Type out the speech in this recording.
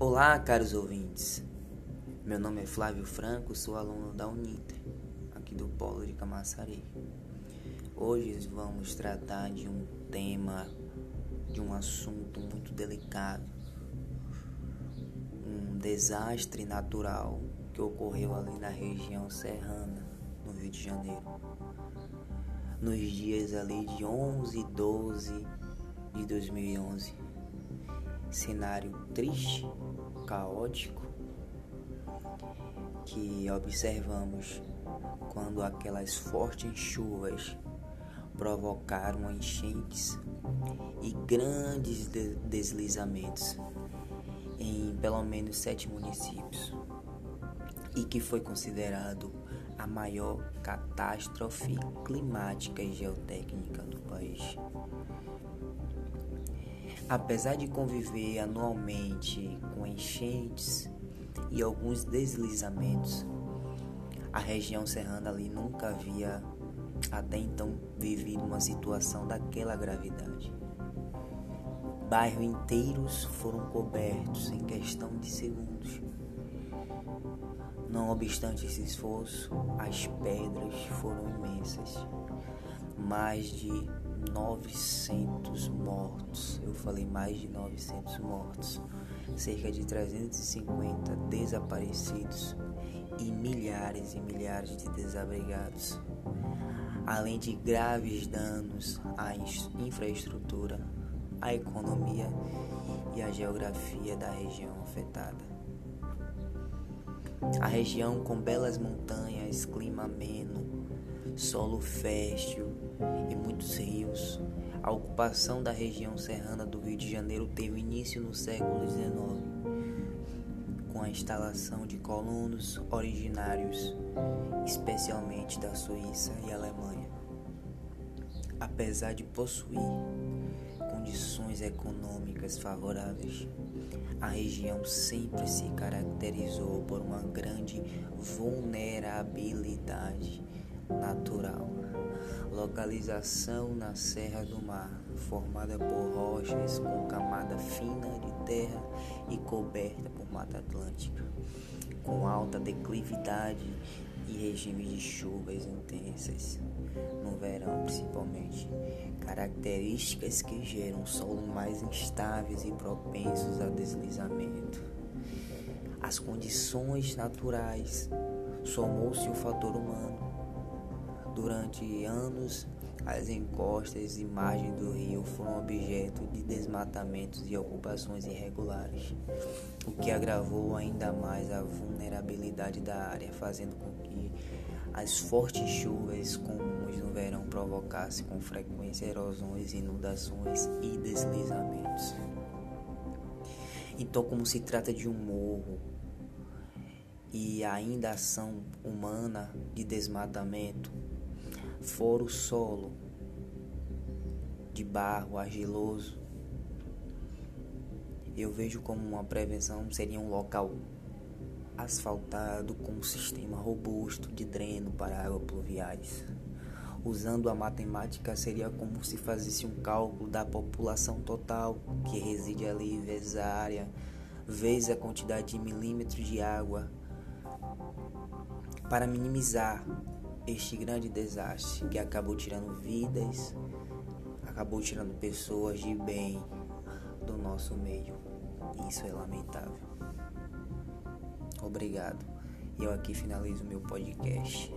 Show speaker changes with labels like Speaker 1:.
Speaker 1: Olá, caros ouvintes. Meu nome é Flávio Franco, sou aluno da Uninter, aqui do Polo de Camaçari. Hoje vamos tratar de um tema, de um assunto muito delicado, um desastre natural que ocorreu ali na região serrana, no Rio de Janeiro. Nos dias ali de 11 e 12 de 2011 cenário triste, caótico que observamos quando aquelas fortes chuvas provocaram enchentes e grandes deslizamentos em pelo menos sete municípios e que foi considerado a maior catástrofe climática e geotécnica do país. Apesar de conviver anualmente com enchentes e alguns deslizamentos, a região serrana ali nunca havia até então vivido uma situação daquela gravidade. Bairros inteiros foram cobertos em questão de segundos. Não obstante esse esforço, as pedras foram imensas. Mais de 900 mortos. Eu falei mais de 900 mortos. Cerca de 350 desaparecidos e milhares e milhares de desabrigados. Além de graves danos à infraestrutura, à economia e à geografia da região afetada. A região com belas montanhas, clima ameno, solo fértil, e muitos rios. A ocupação da região serrana do Rio de Janeiro teve início no século XIX, com a instalação de colonos originários, especialmente da Suíça e Alemanha. Apesar de possuir condições econômicas favoráveis, a região sempre se caracterizou por uma grande vulnerabilidade natural localização na Serra do Mar, formada por rochas com camada fina de terra e coberta por Mata Atlântica, com alta declividade e regime de chuvas intensas, no verão principalmente, características que geram solos mais instáveis e propensos a deslizamento. As condições naturais somou-se o fator humano Durante anos, as encostas e margens do rio foram objeto de desmatamentos e ocupações irregulares, o que agravou ainda mais a vulnerabilidade da área, fazendo com que as fortes chuvas comuns no verão provocassem com frequência erosões, inundações e deslizamentos. Então, como se trata de um morro e ainda ação humana de desmatamento, for o solo de barro argiloso, eu vejo como uma prevenção seria um local asfaltado com um sistema robusto de dreno para águas pluviais. Usando a matemática, seria como se fazesse um cálculo da população total que reside ali, vezes a área, vezes a quantidade de milímetros de água, para minimizar este grande desastre que acabou tirando vidas, acabou tirando pessoas de bem do nosso meio. Isso é lamentável. Obrigado. E eu aqui finalizo meu podcast.